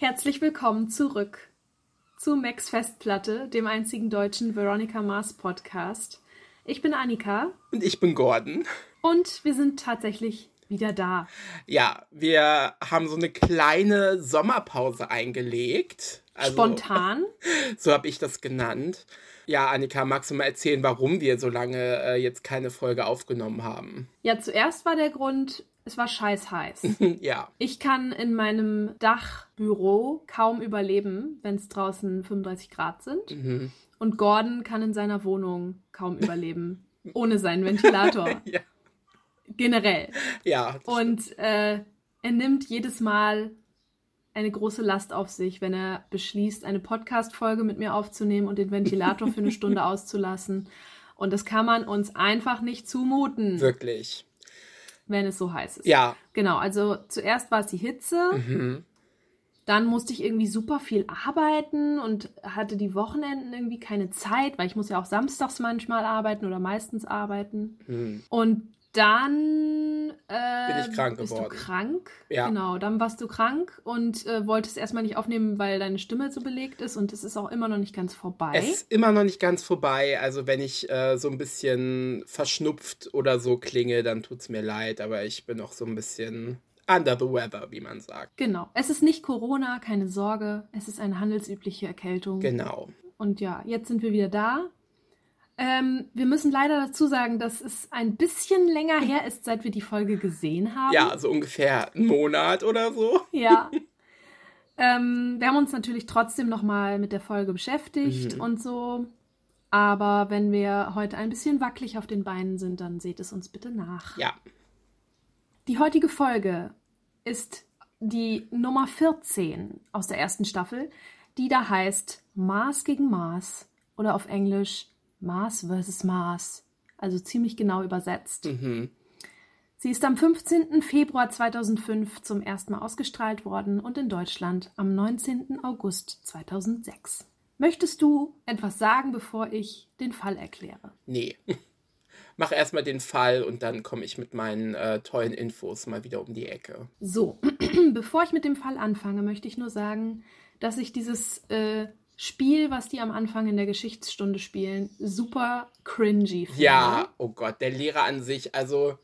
Herzlich willkommen zurück zu Max Festplatte, dem einzigen deutschen Veronica Mars Podcast. Ich bin Annika. Und ich bin Gordon. Und wir sind tatsächlich wieder da. Ja, wir haben so eine kleine Sommerpause eingelegt. Also, Spontan. So habe ich das genannt. Ja, Annika, magst du mal erzählen, warum wir so lange äh, jetzt keine Folge aufgenommen haben? Ja, zuerst war der Grund, es war scheiß heiß. ja. Ich kann in meinem Dachbüro kaum überleben, wenn es draußen 35 Grad sind. Mhm. Und Gordon kann in seiner Wohnung kaum überleben, ohne seinen Ventilator. ja. Generell. Ja. Und äh, er nimmt jedes Mal eine große Last auf sich, wenn er beschließt, eine Podcast-Folge mit mir aufzunehmen und den Ventilator für eine Stunde auszulassen. Und das kann man uns einfach nicht zumuten. Wirklich. Wenn es so heiß ist. Ja. Genau, also zuerst war es die Hitze. Mhm. Dann musste ich irgendwie super viel arbeiten und hatte die Wochenenden irgendwie keine Zeit, weil ich muss ja auch samstags manchmal arbeiten oder meistens arbeiten. Mhm. Und dann äh, bin ich krank bist geworden. du krank. Ja. Genau, dann warst du krank und äh, wolltest erstmal nicht aufnehmen, weil deine Stimme so belegt ist und es ist auch immer noch nicht ganz vorbei. Es ist immer noch nicht ganz vorbei. Also wenn ich äh, so ein bisschen verschnupft oder so klinge, dann tut es mir leid, aber ich bin noch so ein bisschen under the weather, wie man sagt. Genau. Es ist nicht Corona, keine Sorge. Es ist eine handelsübliche Erkältung. Genau. Und ja, jetzt sind wir wieder da. Ähm, wir müssen leider dazu sagen, dass es ein bisschen länger her ist, seit wir die Folge gesehen haben. Ja, so ungefähr einen Monat oder so. Ja. ähm, wir haben uns natürlich trotzdem nochmal mit der Folge beschäftigt Mhm. und so. Aber wenn wir heute ein bisschen wackelig auf den Beinen sind, dann seht es uns bitte nach. Ja. Die heutige Folge ist die Nummer 14 aus der ersten Staffel, die da heißt Mars gegen Mars oder auf Englisch Mars vs. Mars, also ziemlich genau übersetzt. Mhm. Sie ist am 15. Februar 2005 zum ersten Mal ausgestrahlt worden und in Deutschland am 19. August 2006. Möchtest du etwas sagen, bevor ich den Fall erkläre? Nee. Mach erstmal den Fall und dann komme ich mit meinen äh, tollen Infos mal wieder um die Ecke. So, bevor ich mit dem Fall anfange, möchte ich nur sagen, dass ich dieses äh, Spiel, was die am Anfang in der Geschichtsstunde spielen, super cringy finde. Ja, oh Gott, der Lehrer an sich, also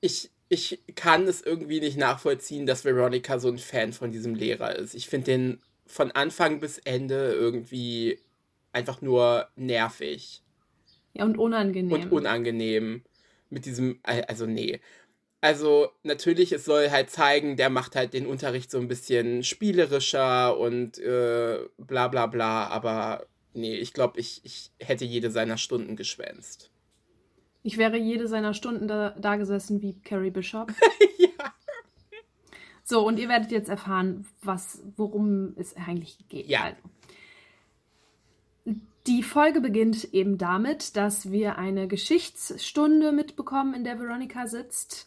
ich, ich kann es irgendwie nicht nachvollziehen, dass Veronica so ein Fan von diesem Lehrer ist. Ich finde den von Anfang bis Ende irgendwie einfach nur nervig. Ja, und unangenehm. Und unangenehm. Mit diesem, also nee. Also natürlich, es soll halt zeigen, der macht halt den Unterricht so ein bisschen spielerischer und äh, bla bla bla, aber nee, ich glaube, ich, ich hätte jede seiner Stunden geschwänzt. Ich wäre jede seiner Stunden da, da gesessen wie Carrie Bishop. ja. So, und ihr werdet jetzt erfahren, was, worum es eigentlich geht. Ja. Also. Die Folge beginnt eben damit, dass wir eine Geschichtsstunde mitbekommen, in der Veronica sitzt.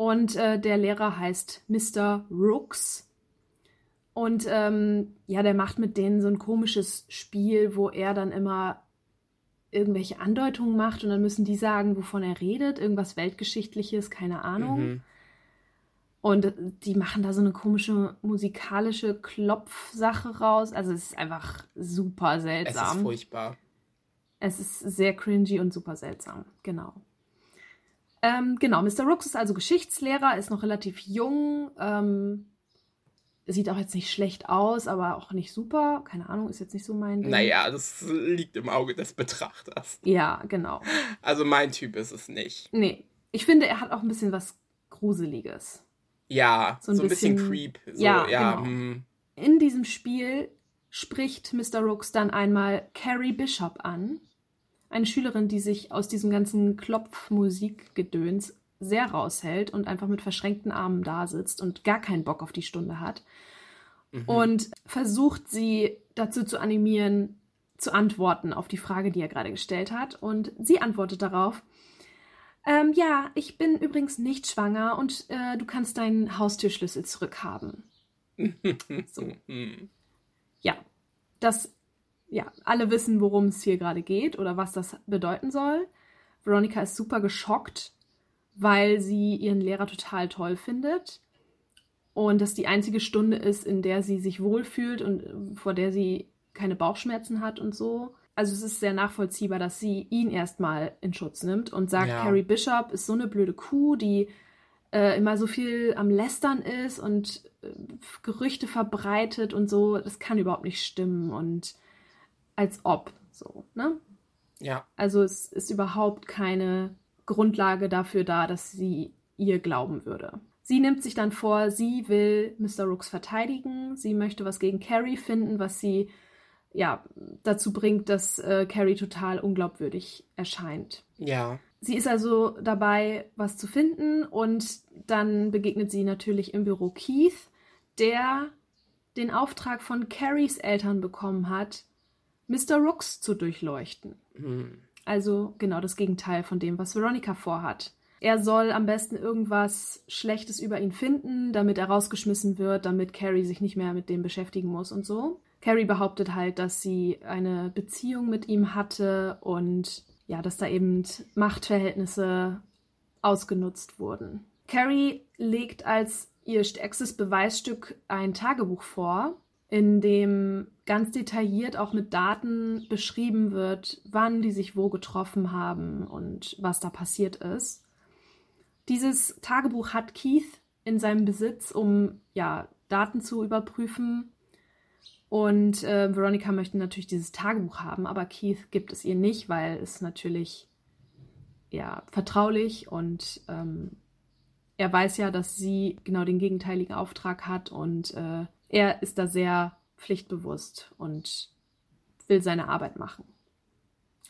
Und äh, der Lehrer heißt Mr. Rooks. Und ähm, ja, der macht mit denen so ein komisches Spiel, wo er dann immer irgendwelche Andeutungen macht und dann müssen die sagen, wovon er redet, irgendwas Weltgeschichtliches, keine Ahnung. Mhm. Und die machen da so eine komische musikalische Klopfsache raus. Also es ist einfach super Es seltsam. ist furchtbar. Es ist sehr cringy und super seltsam, genau. Ähm, genau, Mr. Rooks ist also Geschichtslehrer, ist noch relativ jung, ähm, sieht auch jetzt nicht schlecht aus, aber auch nicht super. Keine Ahnung, ist jetzt nicht so mein Ding. Naja, das liegt im Auge des Betrachters. Ja, genau. Also mein Typ ist es nicht. Nee, ich finde, er hat auch ein bisschen was Gruseliges. Ja, So so ein ein, bisschen, bisschen- Creep. So, ja, ja, genau. hm. In diesem Spiel spricht Mr. Rooks dann einmal Carrie Bishop an, eine Schülerin, die sich aus diesem ganzen Klopfmusikgedöns sehr raushält und einfach mit verschränkten Armen da sitzt und gar keinen Bock auf die Stunde hat. Mhm. Und versucht sie dazu zu animieren, zu antworten auf die Frage, die er gerade gestellt hat. Und sie antwortet darauf, ähm, ja, ich bin übrigens nicht schwanger und äh, du kannst deinen Haustürschlüssel zurückhaben. So. Ja, das, ja, alle wissen, worum es hier gerade geht oder was das bedeuten soll. Veronica ist super geschockt, weil sie ihren Lehrer total toll findet. und das die einzige Stunde ist, in der sie sich wohlfühlt und vor der sie keine Bauchschmerzen hat und so. Also es ist sehr nachvollziehbar, dass sie ihn erstmal in Schutz nimmt und sagt, ja. Carrie Bishop ist so eine blöde Kuh, die äh, immer so viel am Lästern ist und äh, Gerüchte verbreitet und so. Das kann überhaupt nicht stimmen und als ob so, ne? Ja. Also es ist überhaupt keine Grundlage dafür da, dass sie ihr glauben würde. Sie nimmt sich dann vor, sie will Mr. Rooks verteidigen. Sie möchte was gegen Carrie finden, was sie ja dazu bringt, dass äh, Carrie total unglaubwürdig erscheint. Ja. Sie ist also dabei, was zu finden und dann begegnet sie natürlich im Büro Keith, der den Auftrag von Carries Eltern bekommen hat, Mr. Rooks zu durchleuchten. Mhm. Also genau das Gegenteil von dem, was Veronica vorhat. Er soll am besten irgendwas Schlechtes über ihn finden, damit er rausgeschmissen wird, damit Carrie sich nicht mehr mit dem beschäftigen muss und so. Carrie behauptet halt, dass sie eine Beziehung mit ihm hatte und ja, dass da eben Machtverhältnisse ausgenutzt wurden. Carrie legt als ihr stärkstes Beweisstück ein Tagebuch vor, in dem ganz detailliert auch mit Daten beschrieben wird, wann die sich wo getroffen haben und was da passiert ist. Dieses Tagebuch hat Keith in seinem Besitz, um ja, Daten zu überprüfen. Und äh, Veronica möchte natürlich dieses Tagebuch haben, aber Keith gibt es ihr nicht, weil es natürlich ja vertraulich und ähm, er weiß ja, dass sie genau den gegenteiligen Auftrag hat und äh, er ist da sehr pflichtbewusst und will seine Arbeit machen.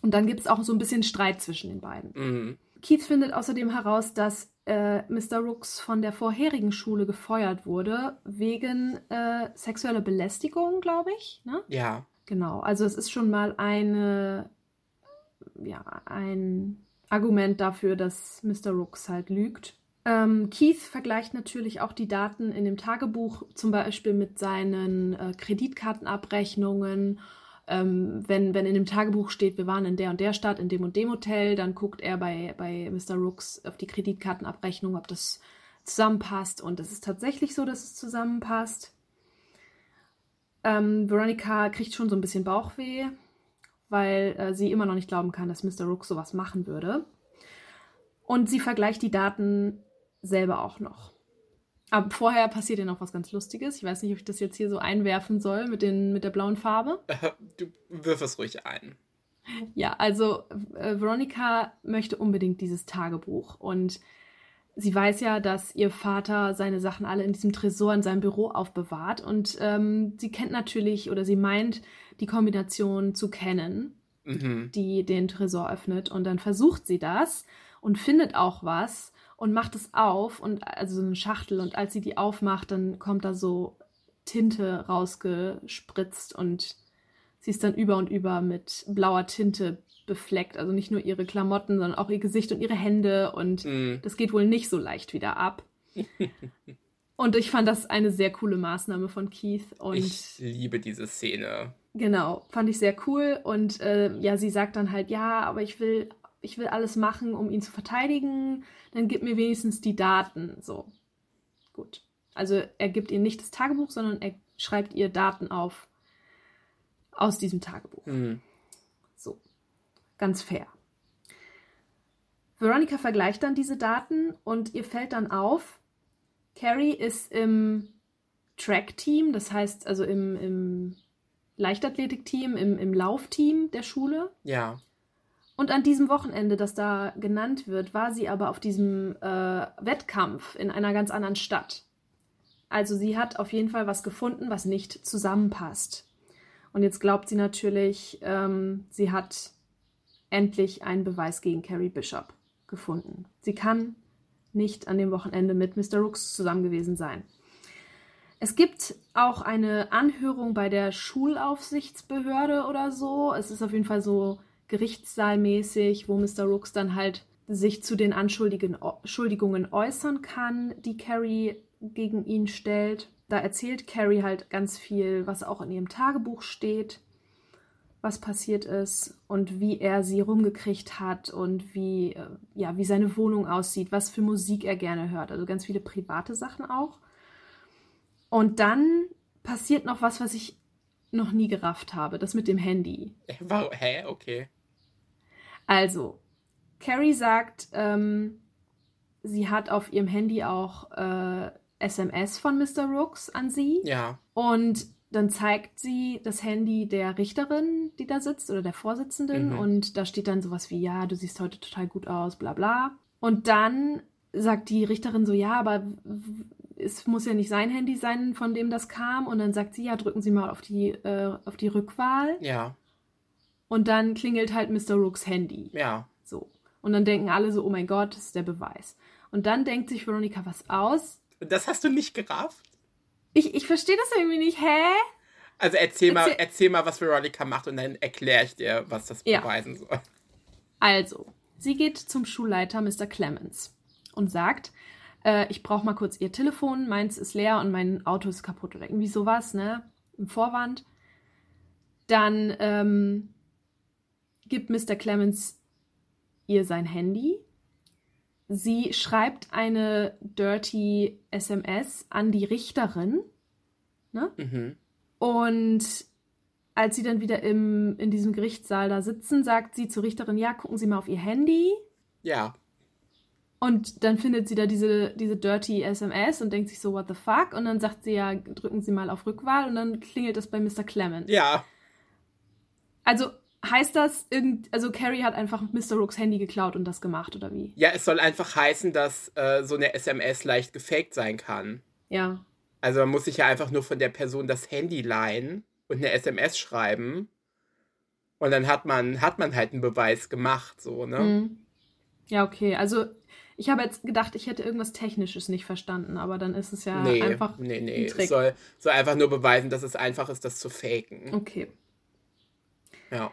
Und dann gibt es auch so ein bisschen Streit zwischen den beiden. Mhm. Keith findet außerdem heraus, dass äh, Mr. Rooks von der vorherigen Schule gefeuert wurde, wegen äh, sexueller Belästigung, glaube ich. Ne? Ja. Genau, also es ist schon mal eine, ja, ein Argument dafür, dass Mr. Rooks halt lügt. Ähm, Keith vergleicht natürlich auch die Daten in dem Tagebuch zum Beispiel mit seinen äh, Kreditkartenabrechnungen ähm, wenn, wenn in dem Tagebuch steht, wir waren in der und der Stadt, in dem und dem Hotel, dann guckt er bei, bei Mr. Rooks auf die Kreditkartenabrechnung, ob das zusammenpasst. Und es ist tatsächlich so, dass es zusammenpasst. Ähm, Veronica kriegt schon so ein bisschen Bauchweh, weil äh, sie immer noch nicht glauben kann, dass Mr. Rooks sowas machen würde. Und sie vergleicht die Daten selber auch noch. Aber vorher passiert ja noch was ganz Lustiges. Ich weiß nicht, ob ich das jetzt hier so einwerfen soll mit, den, mit der blauen Farbe. Du wirf es ruhig ein. Ja, also äh, Veronica möchte unbedingt dieses Tagebuch und sie weiß ja, dass ihr Vater seine Sachen alle in diesem Tresor in seinem Büro aufbewahrt und ähm, sie kennt natürlich oder sie meint die Kombination zu kennen, mhm. die den Tresor öffnet und dann versucht sie das und findet auch was und macht es auf und also so eine Schachtel und als sie die aufmacht, dann kommt da so Tinte rausgespritzt und sie ist dann über und über mit blauer Tinte befleckt. Also nicht nur ihre Klamotten, sondern auch ihr Gesicht und ihre Hände und mm. das geht wohl nicht so leicht wieder ab. und ich fand das eine sehr coole Maßnahme von Keith. Und ich liebe diese Szene. Genau, fand ich sehr cool. Und äh, ja, sie sagt dann halt, ja, aber ich will ich will alles machen, um ihn zu verteidigen, dann gib mir wenigstens die Daten. So. Gut. Also er gibt ihr nicht das Tagebuch, sondern er schreibt ihr Daten auf aus diesem Tagebuch. Mhm. So. Ganz fair. Veronica vergleicht dann diese Daten und ihr fällt dann auf, Carrie ist im Track-Team, das heißt also im, im Leichtathletik-Team, im, im Laufteam der Schule. Ja. Und an diesem Wochenende, das da genannt wird, war sie aber auf diesem äh, Wettkampf in einer ganz anderen Stadt. Also sie hat auf jeden Fall was gefunden, was nicht zusammenpasst. Und jetzt glaubt sie natürlich, ähm, sie hat endlich einen Beweis gegen Carrie Bishop gefunden. Sie kann nicht an dem Wochenende mit Mr. Rooks zusammen gewesen sein. Es gibt auch eine Anhörung bei der Schulaufsichtsbehörde oder so. Es ist auf jeden Fall so Gerichtssaalmäßig, wo Mr. Rooks dann halt sich zu den Anschuldigungen äußern kann, die Carrie gegen ihn stellt. Da erzählt Carrie halt ganz viel, was auch in ihrem Tagebuch steht, was passiert ist und wie er sie rumgekriegt hat und wie, äh, ja, wie seine Wohnung aussieht, was für Musik er gerne hört. Also ganz viele private Sachen auch. Und dann passiert noch was, was ich noch nie gerafft habe. Das mit dem Handy. Hä? Okay. Also, Carrie sagt, ähm, sie hat auf ihrem Handy auch äh, SMS von Mr. Rooks an sie. Ja. Und dann zeigt sie das Handy der Richterin, die da sitzt, oder der Vorsitzenden. Mhm. Und da steht dann sowas wie, ja, du siehst heute total gut aus, bla bla. Und dann sagt die Richterin so, ja, aber es muss ja nicht sein Handy sein, von dem das kam. Und dann sagt sie, ja, drücken Sie mal auf die, äh, auf die Rückwahl. Ja. Und dann klingelt halt Mr. Rooks Handy. Ja. So. Und dann denken alle so, oh mein Gott, das ist der Beweis. Und dann denkt sich Veronica was aus. Und das hast du nicht gerafft? Ich, ich verstehe das irgendwie nicht. Hä? Also erzähl, mal, Erzähl- erzähl mal, was Veronica macht und dann erkläre ich dir, was das Ja. beweisen soll. Also, sie geht zum Schulleiter Mr. Clemens und sagt, äh, ich brauche mal kurz ihr Telefon, meins ist leer und mein Auto ist kaputt oder irgendwie sowas, ne? Im Vorwand. Dann ähm, gibt Mr. Clemens ihr sein Handy. Sie schreibt eine dirty SMS an die Richterin. Ne? Mhm. Und als sie dann wieder im, in diesem Gerichtssaal da sitzen, sagt sie zur Richterin, ja, gucken Sie mal auf Ihr Handy. Ja. Und dann findet sie da diese, diese dirty SMS und denkt sich so, what the fuck? Und dann sagt sie ja, drücken Sie mal auf Rückwahl und dann klingelt das bei Mr. Clemens. Ja. Also heißt das, irgend, also Carrie hat einfach Mr. Rooks Handy geklaut und das gemacht, oder wie? Ja, es soll einfach heißen, dass äh, so eine SMS leicht gefaked sein kann. Ja. Also man muss sich ja einfach nur von der Person das Handy leihen und eine SMS schreiben. Und dann hat man, hat man halt einen Beweis gemacht, so, ne? Mhm. Ja, okay. Also ich habe jetzt gedacht, ich hätte irgendwas Technisches nicht verstanden, aber dann ist es ja nee, einfach nee, nee. ein Es Trick. soll, soll einfach nur beweisen, dass es einfach ist, das zu faken. Okay. Ja.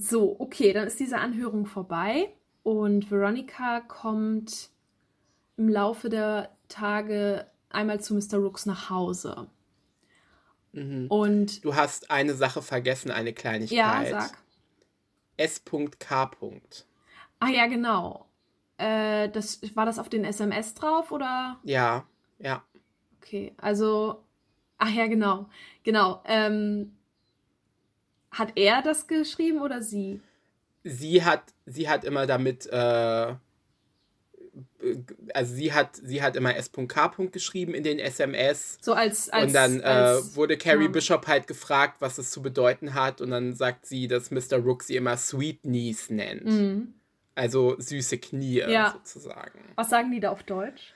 So, okay, dann ist diese Anhörung vorbei und Veronica kommt im Laufe der Tage einmal zu Mr. Rooks nach Hause. Mhm. Und Du hast eine Sache vergessen, eine ja, Kleinigkeit. sag. S.K. Ah ja, genau. Äh, das, war das auf den SMS drauf oder? Ja, ja. Okay, also, ach ja, genau, genau. Ähm, hat er das geschrieben oder sie? Sie hat, sie hat immer damit, äh, also sie hat, sie hat immer S.K. geschrieben in den SMS. So als, als und dann als, äh, wurde Carrie ja. Bishop halt gefragt, was es zu bedeuten hat. Und dann sagt sie, dass Mr. Rook sie immer Sweet Knees nennt. Mhm. Also süße Knie Ja. sozusagen. Was sagen die da auf Deutsch?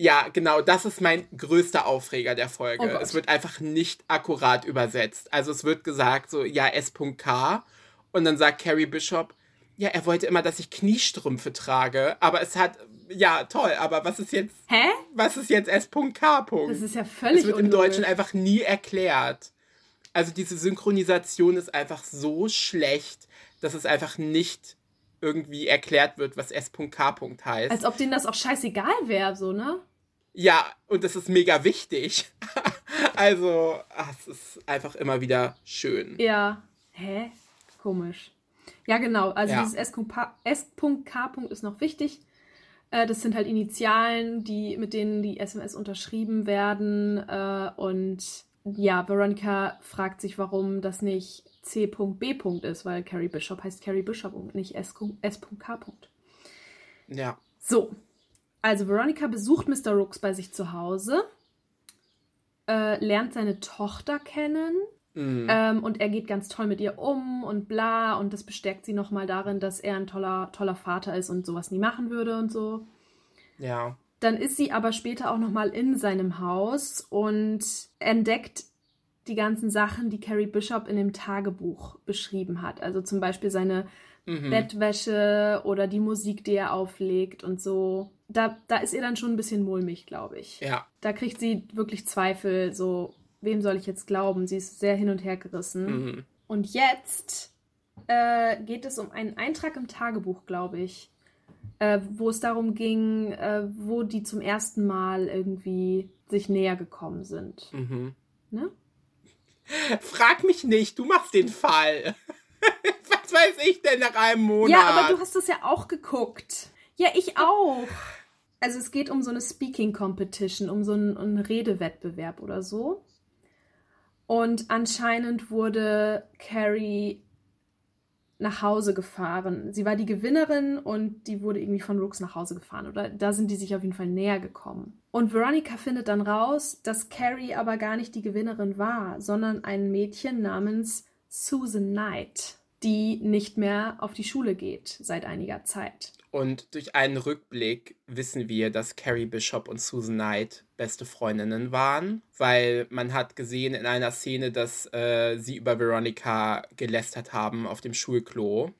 Ja, genau, das ist mein größter Aufreger der Folge. Oh es wird einfach nicht akkurat übersetzt. Also es wird gesagt, so, ja, S.K. Und dann sagt Carrie Bishop, ja, er wollte immer, dass ich Kniestrümpfe trage. Aber es hat, ja, toll, aber was ist jetzt, Hä? was ist jetzt S.K. Das ist ja völlig Es wird im unlogisch. Deutschen einfach nie erklärt. Also diese Synchronisation ist einfach so schlecht, dass es einfach nicht irgendwie erklärt wird, was S.K. heißt. Als ob denen das auch scheißegal wäre, so, ne? Ja, und das ist mega wichtig. also, ach, es ist einfach immer wieder schön. Ja. Hä? Komisch. Ja, genau. Also Ja. dieses S.K. Ist noch wichtig. Äh, das sind halt Initialen, die, mit denen die SMS unterschrieben werden. Äh, und ja, Veronica fragt sich, warum das nicht C.B. ist, weil Carrie Bishop heißt Carrie Bishop und nicht S.K. Ja. So, also Veronica besucht Mr. Rooks bei sich zu Hause, äh, lernt seine Tochter kennen Mm. ähm, und er geht ganz toll mit ihr um und bla und das bestärkt sie nochmal darin, dass er ein toller, toller Vater ist und sowas nie machen würde und so. Ja. Dann ist sie aber später auch nochmal in seinem Haus und entdeckt die ganzen Sachen, die Carrie Bishop in dem Tagebuch beschrieben hat. Also zum Beispiel seine Mhm. Bettwäsche oder die Musik, die er auflegt und so. Da, da ist ihr dann schon ein bisschen mulmig, glaube ich. Ja. Da kriegt sie wirklich Zweifel, so, wem soll ich jetzt glauben? Sie ist sehr hin und her gerissen. Mhm. Und jetzt äh, geht es um einen Eintrag im Tagebuch, glaube ich, äh, wo es darum ging, äh, wo die zum ersten Mal irgendwie sich näher gekommen sind. Mhm. Ne? Frag mich nicht, du machst den Fall. Was weiß ich denn nach einem Monat? Ja, aber du hast das ja auch geguckt. Ja, ich auch. Also es geht um so eine Speaking Competition, um so einen, einen Redewettbewerb oder so. Und anscheinend wurde Carrie nach Hause gefahren. Sie war die Gewinnerin und die wurde irgendwie von Rooks nach Hause gefahren. Oder da sind die sich auf jeden Fall näher gekommen. Und Veronica findet dann raus, dass Carrie aber gar nicht die Gewinnerin war, sondern ein Mädchen namens Susan Knight, die nicht mehr auf die Schule geht seit einiger Zeit. Und durch einen Rückblick wissen wir, dass Carrie Bishop und Susan Knight beste Freundinnen waren, weil man hat gesehen in einer Szene, dass äh, sie über Veronica gelästert haben auf dem Schulklo,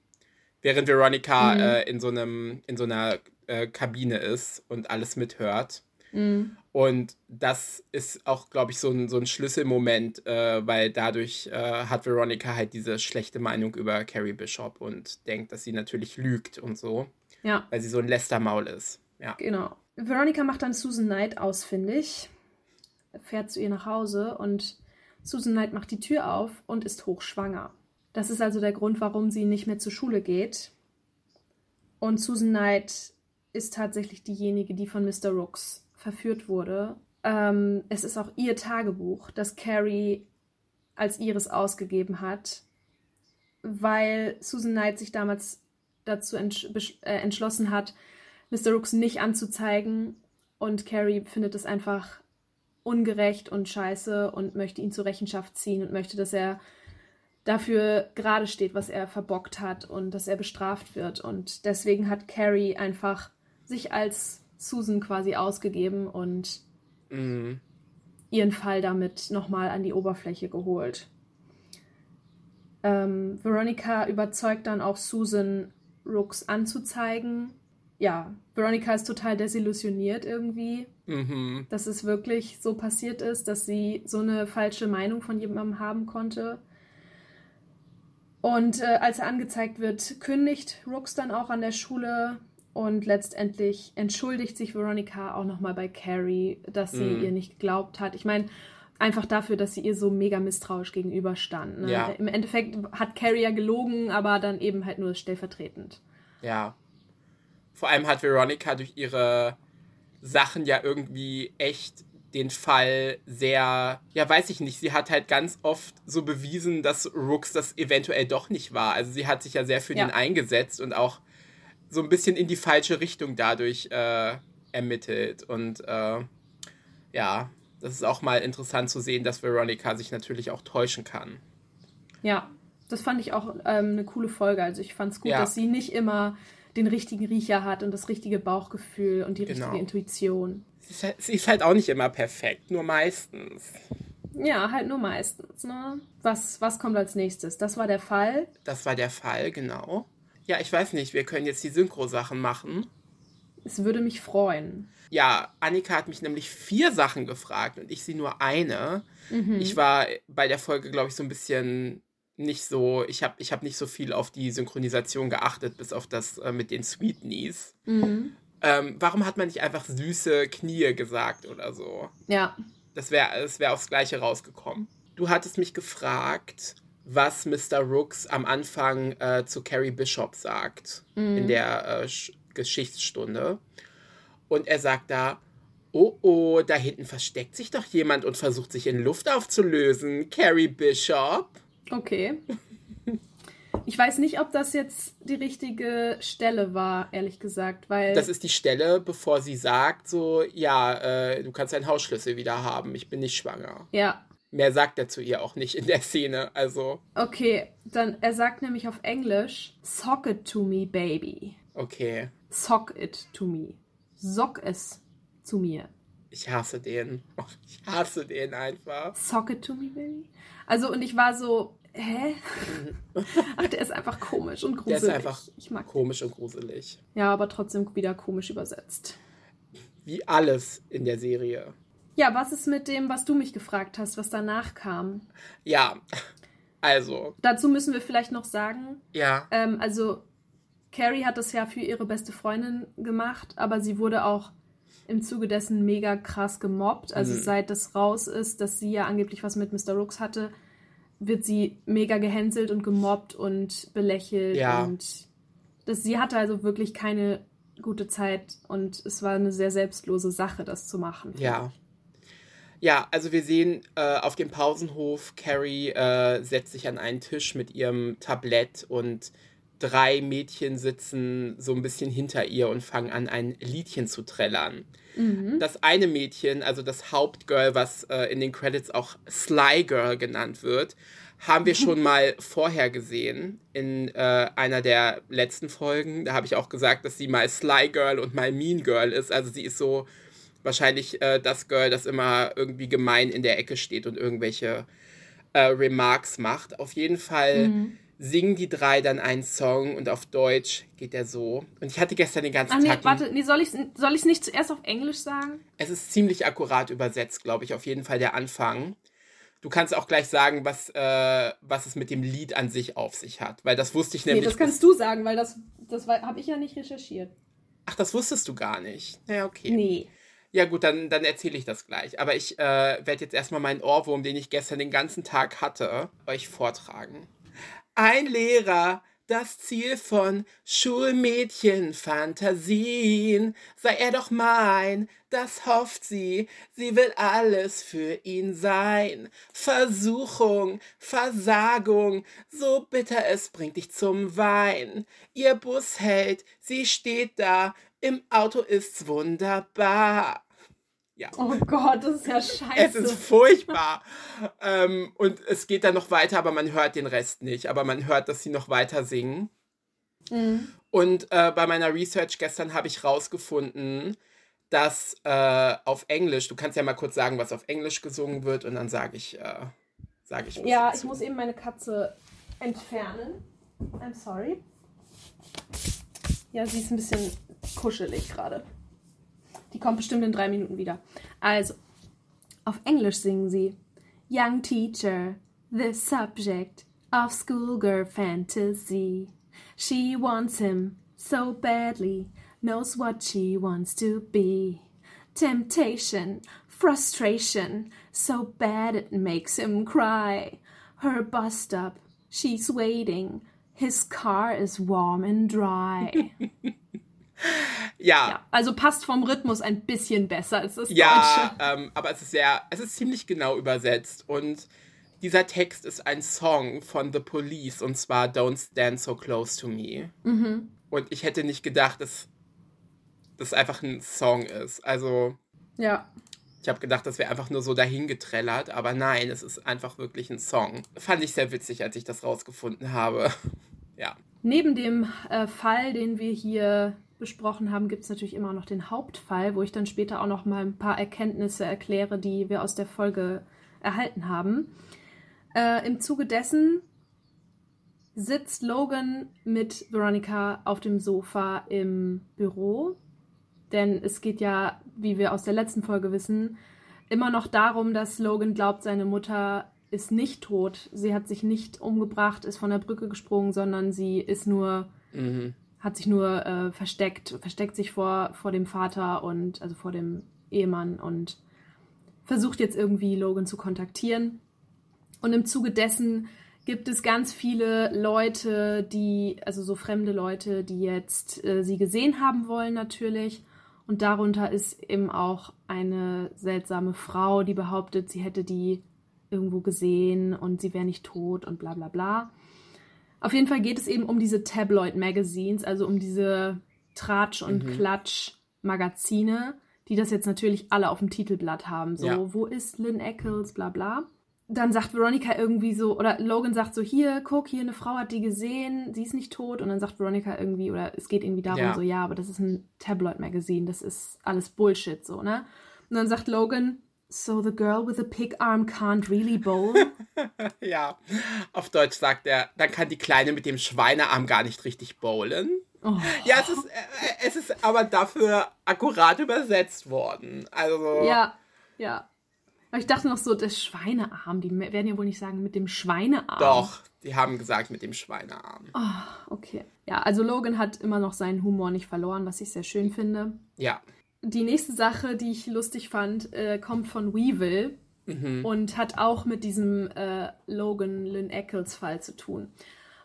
während Veronica mhm. äh, in so einem in so einer äh, Kabine ist und alles mithört. Mhm. Und das ist auch, glaube ich, so ein, so ein Schlüsselmoment, äh, weil dadurch äh, hat Veronica halt diese schlechte Meinung über Carrie Bishop und denkt, dass sie natürlich lügt und so. Ja. Weil sie so ein Lästermaul ist. Ja. Genau. Veronica macht dann Susan Knight ausfindig, fährt zu ihr nach Hause und Susan Knight macht die Tür auf und ist hochschwanger. Das ist also der Grund, warum sie nicht mehr zur Schule geht. Und Susan Knight ist tatsächlich diejenige, die von Mr. Rooks verführt wurde. Ähm, es ist auch ihr Tagebuch, das Carrie als ihres ausgegeben hat, weil Susan Knight sich damals dazu entsch äh, entschlossen hat, Mr. Rooks nicht anzuzeigen. Und Carrie findet es einfach ungerecht und scheiße und möchte ihn zur Rechenschaft ziehen und möchte, dass er dafür gerade steht, was er verbockt hat und dass er bestraft wird. Und deswegen hat Carrie einfach sich als Susan quasi ausgegeben und mhm. ihren Fall damit nochmal an die Oberfläche geholt. Ähm, Veronica überzeugt dann auch Susan, Rooks anzuzeigen. Ja, Veronica ist total desillusioniert irgendwie, mhm. dass es wirklich so passiert ist, dass sie so eine falsche Meinung von jemandem haben konnte. Und äh, als er angezeigt wird, kündigt Rooks dann auch an der Schule und letztendlich entschuldigt sich Veronica auch nochmal bei Carrie, dass sie mhm. ihr nicht geglaubt hat. Ich meine, einfach dafür, dass sie ihr so mega misstrauisch gegenüberstand. Ne? Ja. Im Endeffekt hat Carrie ja gelogen, aber dann eben halt nur stellvertretend. Ja. Vor allem hat Veronica durch ihre Sachen ja irgendwie echt den Fall sehr, ja, weiß ich nicht, sie hat halt ganz oft so bewiesen, dass Rooks das eventuell doch nicht war. Also sie hat sich ja sehr für ja. den eingesetzt und auch so ein bisschen in die falsche Richtung dadurch äh, ermittelt. Und äh, ja, das ist auch mal interessant zu sehen, dass Veronica sich natürlich auch täuschen kann. Ja, das fand ich auch ähm, eine coole Folge. Also ich fand es gut, ja. dass sie nicht immer den richtigen Riecher hat und das richtige Bauchgefühl und die genau. richtige Intuition. Sie ist, halt, sie ist, halt, auch nicht immer perfekt, nur meistens. Ja, halt nur meistens. Ne? Was, was kommt als nächstes? Das war der Fall. Das war der Fall, genau. Ja, ich weiß nicht, wir können jetzt die Synchro-Sachen machen. Es würde mich freuen. Ja, Annika hat mich nämlich vier Sachen gefragt und ich sie nur eine. Mhm. Ich war bei der Folge, glaube ich, so ein bisschen nicht so, ich habe ich hab nicht so viel auf die Synchronisation geachtet, bis auf das äh, mit den Sweet Knees. Mhm. Ähm, warum hat man nicht einfach süße Knie gesagt oder so? Ja. Das wäre das wär aufs Gleiche rausgekommen. Du hattest mich gefragt, was Mr. Rooks am Anfang äh, zu Carrie Bishop sagt mhm. in der äh, Geschichtsstunde. Und er sagt da, oh oh, da hinten versteckt sich doch jemand und versucht sich in Luft aufzulösen. Carrie Bishop. Okay. Ich weiß nicht, ob das jetzt die richtige Stelle war, ehrlich gesagt, weil. Das ist die Stelle, bevor sie sagt, so, ja, äh, du kannst deinen Hausschlüssel wieder haben, ich bin nicht schwanger. Ja. Mehr sagt er zu ihr auch nicht in der Szene, also. Okay, dann, er sagt nämlich auf Englisch, sock it to me, baby. Okay. Sock it to me. Sock es zu mir. Ich hasse den. Ich hasse den einfach. Sock it to me, baby. Also, und ich war so, hä? Ach, der ist einfach komisch und gruselig. Der ist einfach ich mag komisch den. und gruselig. Ja, aber trotzdem wieder komisch übersetzt. Wie alles in der Serie. Ja, was ist mit dem, was du mich gefragt hast, was danach kam? Ja, also. Dazu müssen wir vielleicht noch sagen. Ja. Ähm, also, Carrie hat das ja für ihre beste Freundin gemacht, aber sie wurde auch im Zuge dessen mega krass gemobbt. Also mhm. seit das raus ist, dass sie ja angeblich was mit Mr. Rooks hatte, wird sie mega gehänselt und gemobbt und belächelt. Ja. Und das, sie hatte also wirklich keine gute Zeit und es war eine sehr selbstlose Sache, das zu machen. Ja. Ja, also wir sehen äh, auf dem Pausenhof, Carrie äh, setzt sich an einen Tisch mit ihrem Tablett und drei Mädchen sitzen so ein bisschen hinter ihr und fangen an, ein Liedchen zu trällern. Mhm. Das eine Mädchen, also das Hauptgirl, was äh, in den Credits auch Sly Girl genannt wird, haben wir schon mal vorher gesehen in äh, einer der letzten Folgen. Da habe ich auch gesagt, dass sie mal Sly Girl und mal Mean Girl ist. Also sie ist so wahrscheinlich äh, das Girl, das immer irgendwie gemein in der Ecke steht und irgendwelche äh, Remarks macht. Auf jeden Fall mhm. Singen die drei dann einen Song und auf Deutsch geht der so. Und ich hatte gestern den ganzen Ach, nee, Tag. Warte, nee, soll ich es soll nicht zuerst auf Englisch sagen? Es ist ziemlich akkurat übersetzt, glaube ich, auf jeden Fall der Anfang. Du kannst auch gleich sagen, was, äh, was es mit dem Lied an sich auf sich hat, weil das wusste ich nämlich. Nee, das kannst du sagen, weil das, das habe ich ja nicht recherchiert. Ach, das wusstest du gar nicht. Ja, okay. Nee. Ja, gut, dann, dann erzähle ich das gleich. Aber ich äh, werde jetzt erstmal meinen Ohrwurm, den ich gestern den ganzen Tag hatte, euch vortragen. Ein Lehrer das Ziel von Schulmädchenfantasien. Sei er doch mein, das hofft sie, sie will alles für ihn sein. Versuchung, Versagung, so bitter es bringt dich zum Wein. Ihr Bus hält, sie steht da, im Auto ist's wunderbar. Ja. Oh Gott, das ist ja scheiße. Es ist furchtbar. ähm, und es geht dann noch weiter, aber man hört den Rest nicht. Aber man hört, dass sie noch weiter singen. Mhm. Und äh, bei meiner Research gestern habe ich rausgefunden, dass äh, auf Englisch, du kannst ja mal kurz sagen, was auf Englisch gesungen wird, und dann sage ich, äh, sage ich was Ja, dazu. ich muss eben meine Katze entfernen. I'm sorry. Ja, sie ist ein bisschen kuschelig gerade. Die kommt bestimmt in drei Minuten wieder. Also, auf Englisch singen sie Young Teacher, the subject of schoolgirl fantasy. She wants him so badly, knows what she wants to be. Temptation, frustration, so bad it makes him cry. Her bus stop, she's waiting. His car is warm and dry. Ja. ja. Also passt vom Rhythmus ein bisschen besser als das ja, Deutsche. Ja, ähm, aber es ist sehr, es ist ziemlich genau übersetzt und dieser Text ist ein Song von The Police und zwar Don't Stand So Close to Me. Mhm. Und ich hätte nicht gedacht, dass das einfach ein Song ist. Also. Ja. Ich habe gedacht, das wäre einfach nur so dahingetrellert, aber nein, es ist einfach wirklich ein Song. Fand ich sehr witzig, als ich das rausgefunden habe. ja. Neben dem äh, Fall, den wir hier besprochen haben, gibt es natürlich immer noch den Hauptfall, wo ich dann später auch noch mal ein paar Erkenntnisse erkläre, die wir aus der Folge erhalten haben. Äh, Im Zuge dessen sitzt Logan mit Veronica auf dem Sofa im Büro. Denn es geht ja, wie wir aus der letzten Folge wissen, immer noch darum, dass Logan glaubt, seine Mutter ist nicht tot. Sie hat sich nicht umgebracht, ist von der Brücke gesprungen, sondern sie ist nur mhm hat sich nur äh, versteckt, versteckt sich vor, vor dem Vater und also vor dem Ehemann und versucht jetzt irgendwie Logan zu kontaktieren. Und im Zuge dessen gibt es ganz viele Leute, die, also so fremde Leute, die jetzt äh, sie gesehen haben wollen natürlich. Und darunter ist eben auch eine seltsame Frau, die behauptet, sie hätte die irgendwo gesehen und sie wäre nicht tot und bla bla bla. Auf jeden Fall geht es eben um diese Tabloid-Magazines, also um diese Tratsch- und mhm. Klatsch-Magazine, die das jetzt natürlich alle auf dem Titelblatt haben. So, ja. wo ist Lynn Eccles, bla bla. Dann sagt Veronica irgendwie so, oder Logan sagt so, hier, guck, hier eine Frau hat die gesehen, sie ist nicht tot. Und dann sagt Veronica irgendwie, oder es geht irgendwie darum, ja. so, ja, aber das ist ein Tabloid-Magazin, das ist alles Bullshit, so, ne? Und dann sagt Logan, So the girl with the pig arm can't really bowl? ja, auf Deutsch sagt er, dann kann die Kleine mit dem Schweinearm gar nicht richtig bowlen. Oh. Ja, es ist, äh, es ist aber dafür akkurat übersetzt worden. Also. Ja, ja. Aber ich dachte noch so, das Schweinearm, die werden ja wohl nicht sagen mit dem Schweinearm. Doch, die haben gesagt mit dem Schweinearm. Oh, okay. Ja, also Logan hat immer noch seinen Humor nicht verloren, was ich sehr schön finde. Ja die nächste Sache, die ich lustig fand, äh, kommt von Weevil mhm. und hat auch mit diesem äh, Logan Lynn Eccles Fall zu tun.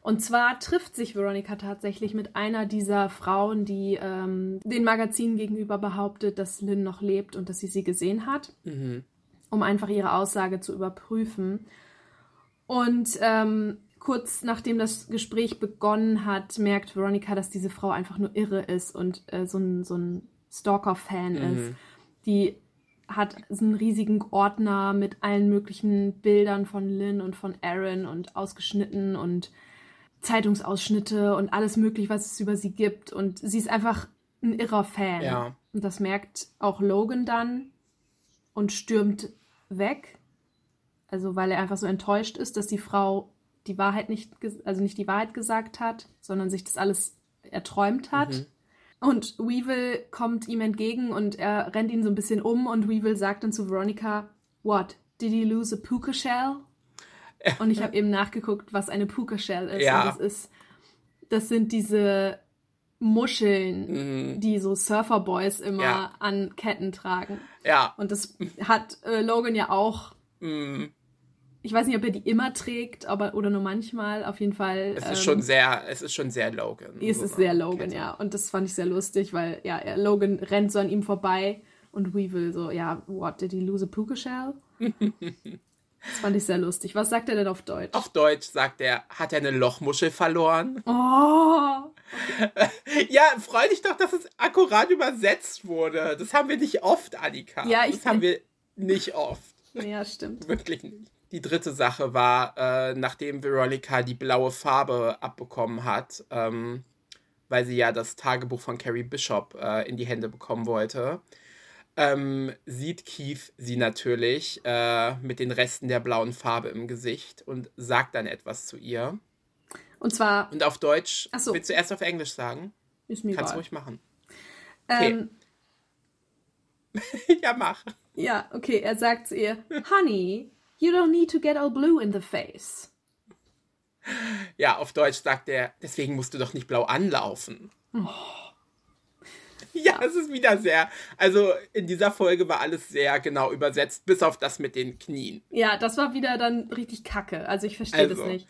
Und zwar trifft sich Veronica tatsächlich mit einer dieser Frauen, die ähm, den Magazinen gegenüber behauptet, dass Lynn noch lebt und dass sie sie gesehen hat, Mhm. um einfach ihre Aussage zu überprüfen. Und ähm, kurz nachdem das Gespräch begonnen hat, merkt Veronica, dass diese Frau einfach nur irre ist und äh, so ein, so ein Stalker-Fan Mhm. ist. Die hat so einen riesigen Ordner mit allen möglichen Bildern von Lynn und von Aaron und ausgeschnitten und Zeitungsausschnitte und alles mögliche, was es über sie gibt. Und sie ist einfach ein irrer Fan. Ja. Und das merkt auch Logan dann und stürmt weg. Also weil er einfach so enttäuscht ist, dass die Frau die Wahrheit nicht, also nicht die Wahrheit gesagt hat, sondern sich das alles erträumt hat. Mhm. Und Weevil kommt ihm entgegen und er rennt ihn so ein bisschen um und Weevil sagt dann zu Veronica, What? Did you lose a puka shell? Und ich habe eben nachgeguckt, was eine puka shell ist. Ja. Und das ist, das sind diese Muscheln, Mhm. die so Surferboys immer Ja. an Ketten tragen. Ja. Und das hat äh, Logan ja auch. Mhm. Ich weiß nicht, ob er die immer trägt, aber oder nur manchmal. Auf jeden Fall. Es ähm, ist schon sehr, es ist schon sehr Logan. es so ist sehr Logan, ja. Und das fand ich sehr lustig, weil ja, er, Logan rennt so an ihm vorbei und Weevil so, ja, what, did he lose a puka shell? das fand ich sehr lustig. Was sagt er denn auf Deutsch? Auf Deutsch sagt er, hat er eine Lochmuschel verloren? Oh, Ja, freu dich doch, dass es akkurat übersetzt wurde. Das haben wir nicht oft, Annika. Ja, ich- das haben wir nicht oft. ja, stimmt. Wirklich nicht. Die dritte Sache war, äh, nachdem Veronica die blaue Farbe abbekommen hat, ähm, weil sie ja das Tagebuch von Carrie Bishop äh, in die Hände bekommen wollte, ähm, sieht Keith sie natürlich äh, mit den Resten der blauen Farbe im Gesicht und sagt dann etwas zu ihr. Und zwar, Und auf Deutsch, Ach so. willst du erst auf Englisch sagen? ist mir Kannst du egal. ruhig machen. Ähm, ja, mach. ja, okay, er sagt zu ihr, Honey, you don't need to get all blue in the face. Ja, auf Deutsch sagt er, deswegen musst du doch nicht blau anlaufen. Oh. Ja, es ist wieder sehr. Also in dieser Folge war alles sehr genau übersetzt, bis auf das mit den Knien. Ja, das war wieder dann richtig kacke. Also ich verstehe das Also, nicht.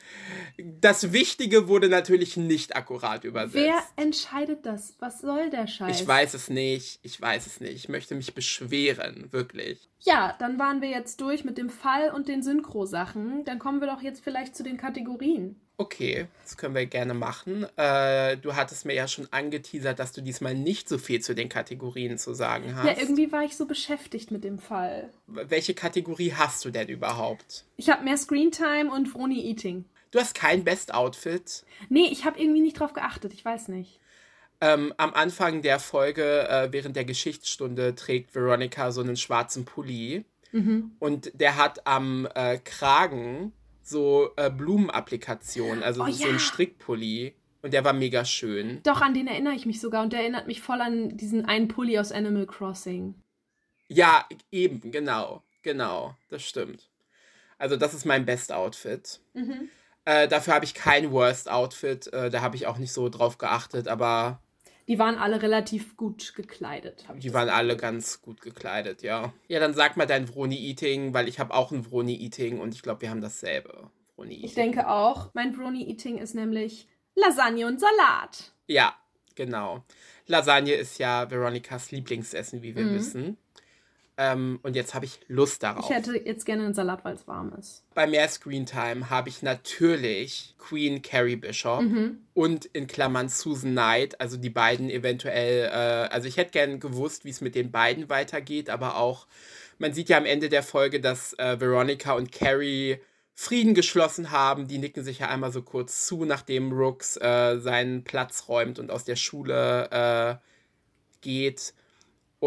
Das Wichtige wurde natürlich nicht akkurat übersetzt. Wer entscheidet das? Was soll der Scheiß? Ich weiß es nicht. Ich weiß es nicht. Ich möchte mich beschweren, wirklich. Ja, dann waren wir jetzt durch mit dem Fall und den Synchro-Sachen. Dann kommen wir doch jetzt vielleicht zu den Kategorien. Okay, das können wir gerne machen. Äh, du hattest mir ja schon angeteasert, dass du diesmal nicht so viel zu den Kategorien zu sagen hast. Ja, irgendwie war ich so beschäftigt mit dem Fall. Welche Kategorie hast du denn überhaupt? Ich habe mehr Screentime und Vroni Eating. Du hast kein Best Outfit. Nee, ich habe irgendwie nicht drauf geachtet. Ich weiß nicht. Ähm, am Anfang der Folge, äh, während der Geschichtsstunde, trägt Veronica so einen schwarzen Pulli. Mhm. Und der hat am äh, Kragen so äh, Blumenapplikationen, also Oh, so ja. ein Strickpulli. Und der war mega schön. Doch, an den erinnere ich mich sogar. Und der erinnert mich voll an diesen einen Pulli aus Animal Crossing. Ja, eben, genau. Genau, das stimmt. Also, das ist mein Best Outfit. Mhm. Äh, dafür habe ich kein Worst Outfit. Äh, da habe ich auch nicht so drauf geachtet, aber Die waren alle relativ gut gekleidet. die waren alle ganz gut gekleidet, ja. Ja, dann sag mal dein Vroni-Eating, weil ich habe auch ein Vroni-Eating und ich glaube, wir haben dasselbe. Vroni-Eating. Ich denke auch. Mein Brony Eating ist nämlich Lasagne und Salat. Ja, genau. Lasagne ist ja Veronicas Lieblingsessen, wie wir Mhm. wissen. Ähm, und jetzt habe ich Lust darauf. Ich hätte jetzt gerne einen Salat, weil es warm ist. Bei mehr Screentime habe ich natürlich Queen Carrie Bishop Mhm. und in Klammern Susan Knight, also die beiden eventuell, äh, also ich hätte gern gewusst, wie es mit den beiden weitergeht, aber auch, man sieht ja am Ende der Folge, dass äh, Veronica und Carrie Frieden geschlossen haben. Die nicken sich ja einmal so kurz zu, nachdem Rooks äh, seinen Platz räumt und aus der Schule äh, geht.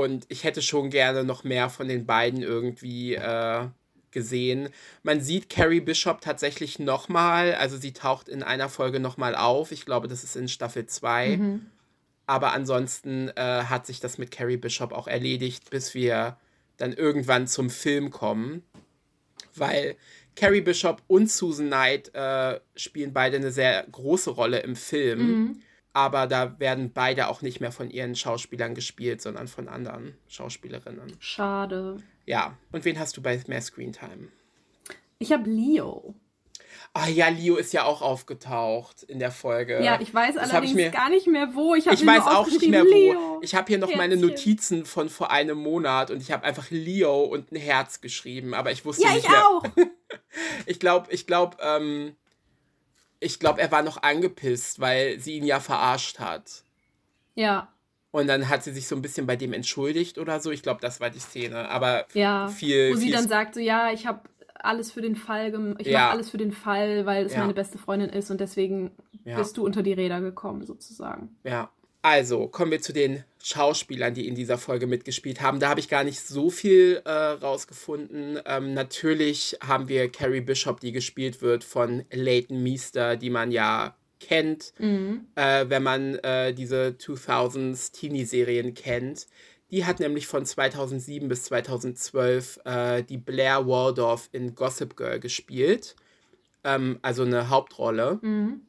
Und ich hätte schon gerne noch mehr von den beiden irgendwie äh, gesehen. Man sieht Carrie Bishop tatsächlich nochmal, also sie taucht in einer Folge nochmal auf. Ich glaube, das ist in Staffel 2. Mhm. Aber ansonsten äh, hat sich das mit Carrie Bishop auch erledigt, bis wir dann irgendwann zum Film kommen. Weil Carrie Bishop und Susan Knight äh, spielen beide eine sehr große Rolle im Film. Mhm. Aber da werden beide auch nicht mehr von ihren Schauspielern gespielt, sondern von anderen Schauspielerinnen. Schade. Ja, und wen hast du bei mehr Screentime? Ich habe Leo. Ah ja, Leo ist ja auch aufgetaucht in der Folge. Ja, ich weiß Das allerdings ich mir- gar nicht mehr wo. Ich, Ich weiß auch nicht mehr wo. Leo. Ich habe hier noch meine Herzchen. Notizen von vor einem Monat und ich habe einfach Leo und ein Herz geschrieben, aber ich wusste Ja, nicht ich mehr. auch. Ich glaube, ich glaube, ähm, ich glaube, er war noch angepisst, weil sie ihn ja verarscht hat. Ja, Und dann hat sie sich so ein bisschen bei dem entschuldigt oder so. Ich glaube, das war die Szene. Aber ja. viel, Wo sie viel dann sagt so, ja, ich habe alles für den Fall gemacht. Ich Ja. mache alles für den Fall, weil es Ja. meine beste Freundin ist und deswegen Ja. bist du unter die Räder gekommen, sozusagen. Ja. Also, kommen wir zu den Schauspielern, die in dieser Folge mitgespielt haben. Da habe ich gar nicht so viel äh, rausgefunden. Ähm, natürlich haben wir Carrie Bishop, die gespielt wird von Leighton Meester, die man ja kennt, Mhm. äh, wenn man äh, diese 2000s Teenie-Serien kennt. Die hat nämlich von 2007 bis 2012 äh, die Blair Waldorf in Gossip Girl gespielt. Ähm, also eine Hauptrolle. Mhm.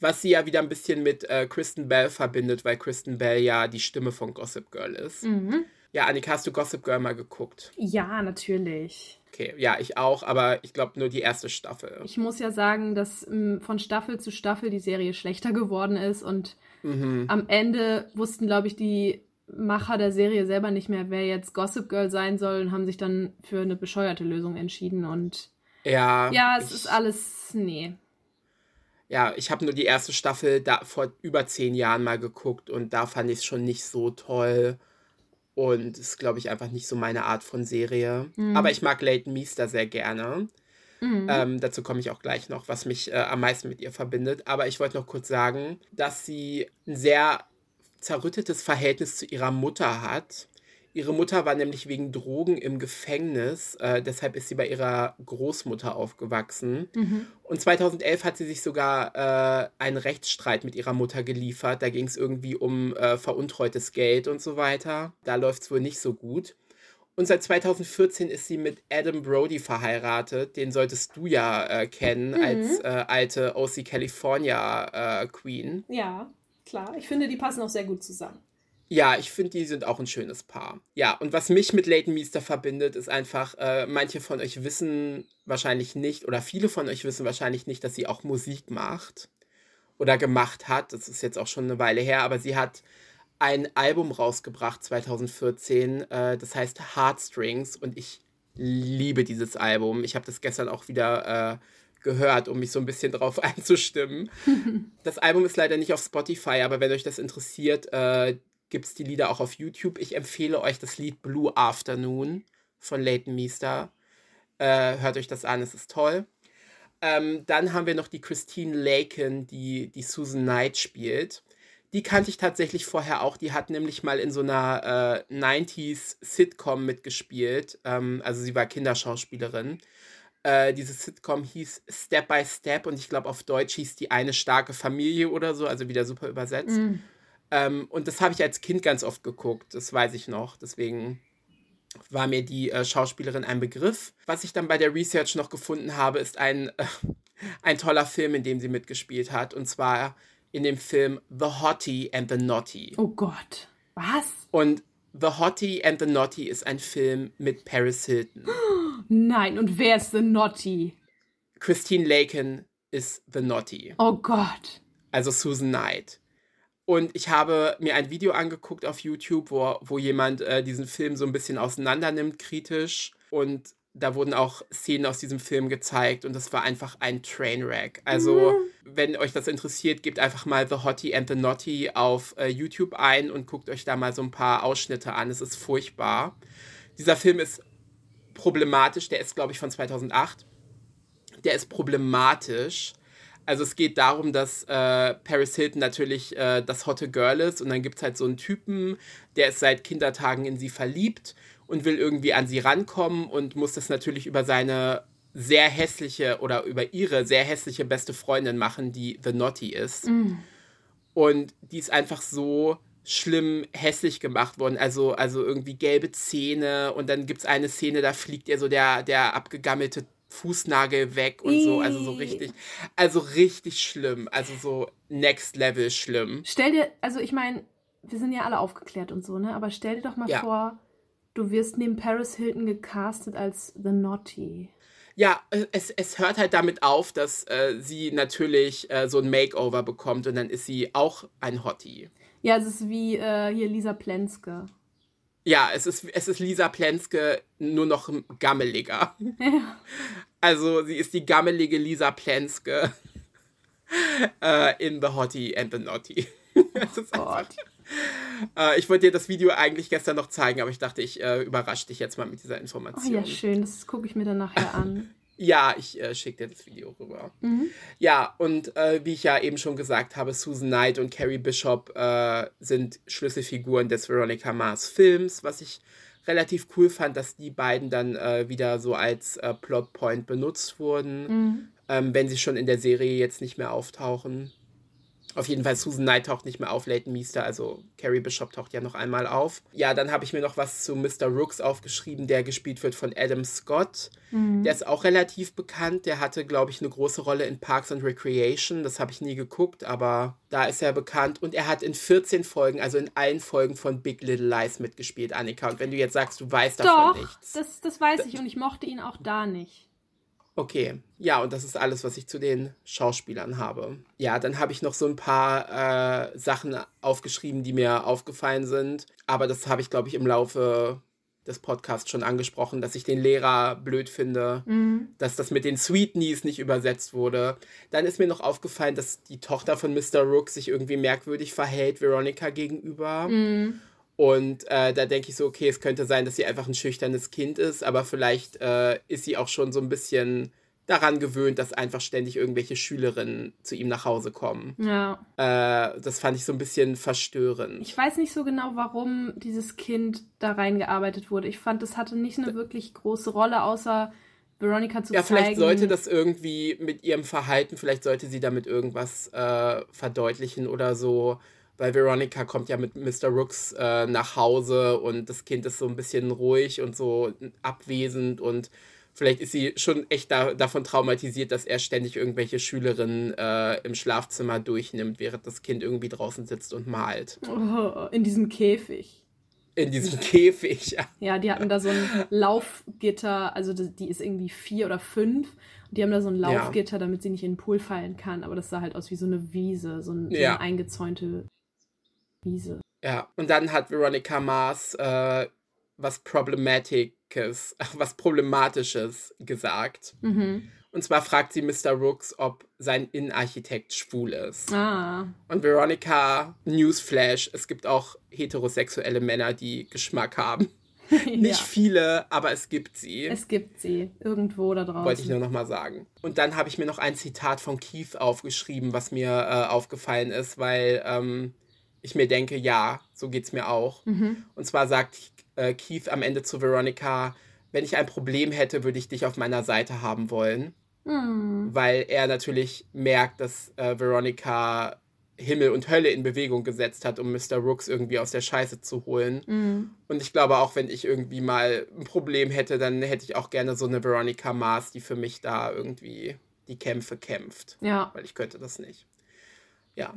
Was sie ja wieder ein bisschen mit äh, Kristen Bell verbindet, weil Kristen Bell ja die Stimme von Gossip Girl ist. Mhm. Ja, Annika, hast du Gossip Girl mal geguckt? Ja, natürlich. Okay, ja, ich auch, aber ich glaube nur die erste Staffel. Ich muss ja sagen, dass ähm, von Staffel zu Staffel die Serie schlechter geworden ist und Mhm. am Ende wussten, glaube ich, die Macher der Serie selber nicht mehr, wer jetzt Gossip Girl sein soll und haben sich dann für eine bescheuerte Lösung entschieden und Ja, ja, es ist alles, nee. Ja, ich habe nur die erste Staffel da vor über zehn Jahren mal geguckt und da fand ich es schon nicht so toll. Und ist, glaube ich, einfach nicht so meine Art von Serie. Mhm. Aber ich mag Leighton Meester sehr gerne. Mhm. Ähm, dazu komme ich auch gleich noch, was mich äh, am meisten mit ihr verbindet. Aber ich wollte noch kurz sagen, dass sie ein sehr zerrüttetes Verhältnis zu ihrer Mutter hat. Ihre Mutter war nämlich wegen Drogen im Gefängnis, äh, deshalb ist sie bei ihrer Großmutter aufgewachsen. Mhm. Und 2011 hat sie sich sogar äh, einen Rechtsstreit mit ihrer Mutter geliefert. Da ging es irgendwie um äh, veruntreutes Geld und so weiter. Da läuft es wohl nicht so gut. Und seit 2014 ist sie mit Adam Brody verheiratet. Den solltest du ja äh, kennen Mhm. als äh, alte OC California äh, Queen. Ja, klar. Ich finde, die passen auch sehr gut zusammen. Ja, ich finde, die sind auch ein schönes Paar. Ja, und was mich mit Leighton Meester verbindet, ist einfach, äh, manche von euch wissen wahrscheinlich nicht, oder viele von euch wissen wahrscheinlich nicht, dass sie auch Musik macht oder gemacht hat. Das ist jetzt auch schon eine Weile her, aber sie hat ein Album rausgebracht 2014, äh, das heißt Heartstrings und ich liebe dieses Album. Ich habe das gestern auch wieder äh, gehört, um mich so ein bisschen drauf einzustimmen. das Album ist leider nicht auf Spotify, aber wenn euch das interessiert, äh, gibt es die Lieder auch auf YouTube. Ich empfehle euch das Lied Blue Afternoon von Leighton Meester. Äh, hört euch das an, es ist toll. Ähm, dann haben wir noch die Christine Laken, die die Susan Knight spielt. Die kannte ich tatsächlich vorher auch. Die hat nämlich mal in so einer äh, 90s Sitcom mitgespielt. Ähm, also sie war Kinderschauspielerin. Äh, diese Sitcom hieß Step by Step und ich glaube auf Deutsch hieß die eine starke Familie oder so, also wieder super übersetzt. Mhm. Ähm, und das habe ich als Kind ganz oft geguckt, das weiß ich noch. Deswegen war mir die äh, Schauspielerin ein Begriff. Was ich dann bei der Research noch gefunden habe, ist ein, äh, ein toller Film, in dem sie mitgespielt hat. Und zwar in dem Film The Hottie and the Naughty. Oh Gott. Was? Und The Hottie and the Naughty ist ein Film mit Paris Hilton. Nein, und wer ist The Naughty? Christine Laken ist The Naughty. Oh Gott. also Susan Knight. Und ich habe mir ein Video angeguckt auf YouTube, wo, wo jemand äh, diesen Film so ein bisschen auseinander nimmt, kritisch. Und da wurden auch Szenen aus diesem Film gezeigt und das war einfach ein Trainwreck. Also, wenn euch das interessiert, gebt einfach mal The Hottie and the Naughty auf äh, YouTube ein und guckt euch da mal so ein paar Ausschnitte an. Es ist furchtbar. Dieser Film ist problematisch, der ist, glaube ich, von 2008. Der ist problematisch. Also es geht darum, dass äh, Paris Hilton natürlich äh, das hotte Girl ist und dann gibt es halt so einen Typen, der ist seit Kindertagen in sie verliebt und will irgendwie an sie rankommen und muss das natürlich über seine sehr hässliche oder über ihre sehr hässliche beste Freundin machen, die The Naughty ist. Und die ist einfach so schlimm hässlich gemacht worden. Also, also irgendwie gelbe Zähne und dann gibt es eine Szene, da fliegt ihr so der, der abgegammelte Fußnagel weg und so. Also so richtig, also richtig schlimm. Also so next level schlimm. Stell dir, also ich meine, wir sind ja alle aufgeklärt und so, ne? Aber stell dir doch mal Ja. vor, du wirst neben Paris Hilton gecastet als The Naughty. Ja, äh, es, es hört halt damit auf, dass äh, sie natürlich äh, so ein Makeover bekommt und dann ist sie auch ein Hottie. Ja, es ist wie äh, hier Lisa Plenske. Ja, es ist, es ist Lisa Plenske nur noch gammeliger. Ja. Also sie ist die gammelige Lisa Plenske äh, in The Hottie and the Naughty. das ist Oh einfach, äh, ich wollte dir das Video eigentlich gestern noch zeigen, aber ich dachte, ich äh, überrasche dich jetzt mal mit dieser Oh Information. ja, schön. Das gucke ich mir dann nachher an. Ja, ich äh, schicke dir das Video rüber. Mhm. Ja, und äh, wie ich ja eben schon gesagt habe, Susan Knight und Carrie Bishop äh, sind Schlüsselfiguren des Veronica Mars Films, was ich relativ cool fand, dass die beiden dann äh, wieder so als äh, Plotpoint benutzt wurden, Mhm. ähm, wenn sie schon in der Serie jetzt nicht mehr auftauchen. Auf jeden Fall, Susan Knight taucht nicht mehr auf, Leighton Meester, also Carrie Bishop taucht ja noch einmal auf. Ja, dann habe ich mir noch was zu Mr. Rooks aufgeschrieben, der gespielt wird von Adam Scott. Mhm. Der ist auch relativ bekannt. Der hatte, glaube ich, eine große Rolle in Parks and Recreation. Das habe ich nie geguckt, aber da ist er bekannt. Und er hat in 14 Folgen, also in allen Folgen von Big Little Lies mitgespielt, Annika. Und wenn du jetzt sagst, du weißt davon Doch, nichts. das, das weiß ich und ich mochte ihn auch da nicht. Okay, ja, und das ist alles, was ich zu den Schauspielern habe. Ja, dann habe ich noch so ein paar äh, Sachen aufgeschrieben, die mir aufgefallen sind. Aber das habe ich, glaube ich, im Laufe des Podcasts schon angesprochen, dass ich den Lehrer blöd finde, Mhm. dass das mit den Sweetnies nicht übersetzt wurde. Dann ist mir noch aufgefallen, dass die Tochter von Mr. Rook sich irgendwie merkwürdig verhält Veronica gegenüber. Mhm. Und äh, da denke ich so, okay, es könnte sein, dass sie einfach ein schüchternes Kind ist, aber vielleicht äh, ist sie auch schon so ein bisschen daran gewöhnt, dass einfach ständig irgendwelche Schülerinnen zu ihm nach Hause kommen. Ja. Äh, das fand ich so ein bisschen verstörend. Ich weiß nicht so genau, warum dieses Kind da reingearbeitet wurde. Ich fand, es hatte nicht eine wirklich große Rolle, außer Veronica zu ja, zeigen. vielleicht sollte das irgendwie mit ihrem Verhalten, vielleicht sollte sie damit irgendwas äh, verdeutlichen oder so. Weil Veronica kommt ja mit Mr. Rooks äh, nach Hause und das Kind ist so ein bisschen ruhig und so abwesend und vielleicht ist sie schon echt da, davon traumatisiert, dass er ständig irgendwelche Schülerinnen äh, im Schlafzimmer durchnimmt, während das Kind irgendwie draußen sitzt und malt. Oh, in diesem Käfig. In diesem Käfig. Ja. Ja, die hatten da so ein Laufgitter, also die ist irgendwie vier oder fünf. Und die haben da so ein Ja. Laufgitter, damit sie nicht in den Pool fallen kann. Aber das sah halt aus wie so eine Wiese, so, ein, so Ja. eine eingezäunte Wiese. Ja, und dann hat Veronica Mars äh, was Problematisches, was Problematisches gesagt. Mhm. Und zwar fragt sie Mr. Rooks, ob sein Innenarchitekt schwul ist. Ah. Und Veronica, Newsflash, es gibt auch heterosexuelle Männer, die Geschmack haben. Nicht ja. viele, aber es gibt sie. Es gibt sie irgendwo da draußen. Wollte ich nur noch mal sagen. Und dann habe ich mir noch ein Zitat von Keith aufgeschrieben, was mir äh, aufgefallen ist, weil ähm, ich mir denke, ja, so geht's mir auch. Mhm. Und zwar sagt äh, Keith am Ende zu Veronica, wenn ich ein Problem hätte, würde ich dich auf meiner Seite haben wollen. Hm. Weil er natürlich merkt, dass äh, Veronica Himmel und Hölle in Bewegung gesetzt hat, um Mr. Rooks irgendwie aus der Scheiße zu holen. Mhm. Und ich glaube, auch wenn ich irgendwie mal ein Problem hätte, dann hätte ich auch gerne so eine Veronica Mars, die für mich da irgendwie die Kämpfe kämpft. Ja. Weil ich könnte das nicht. Ja,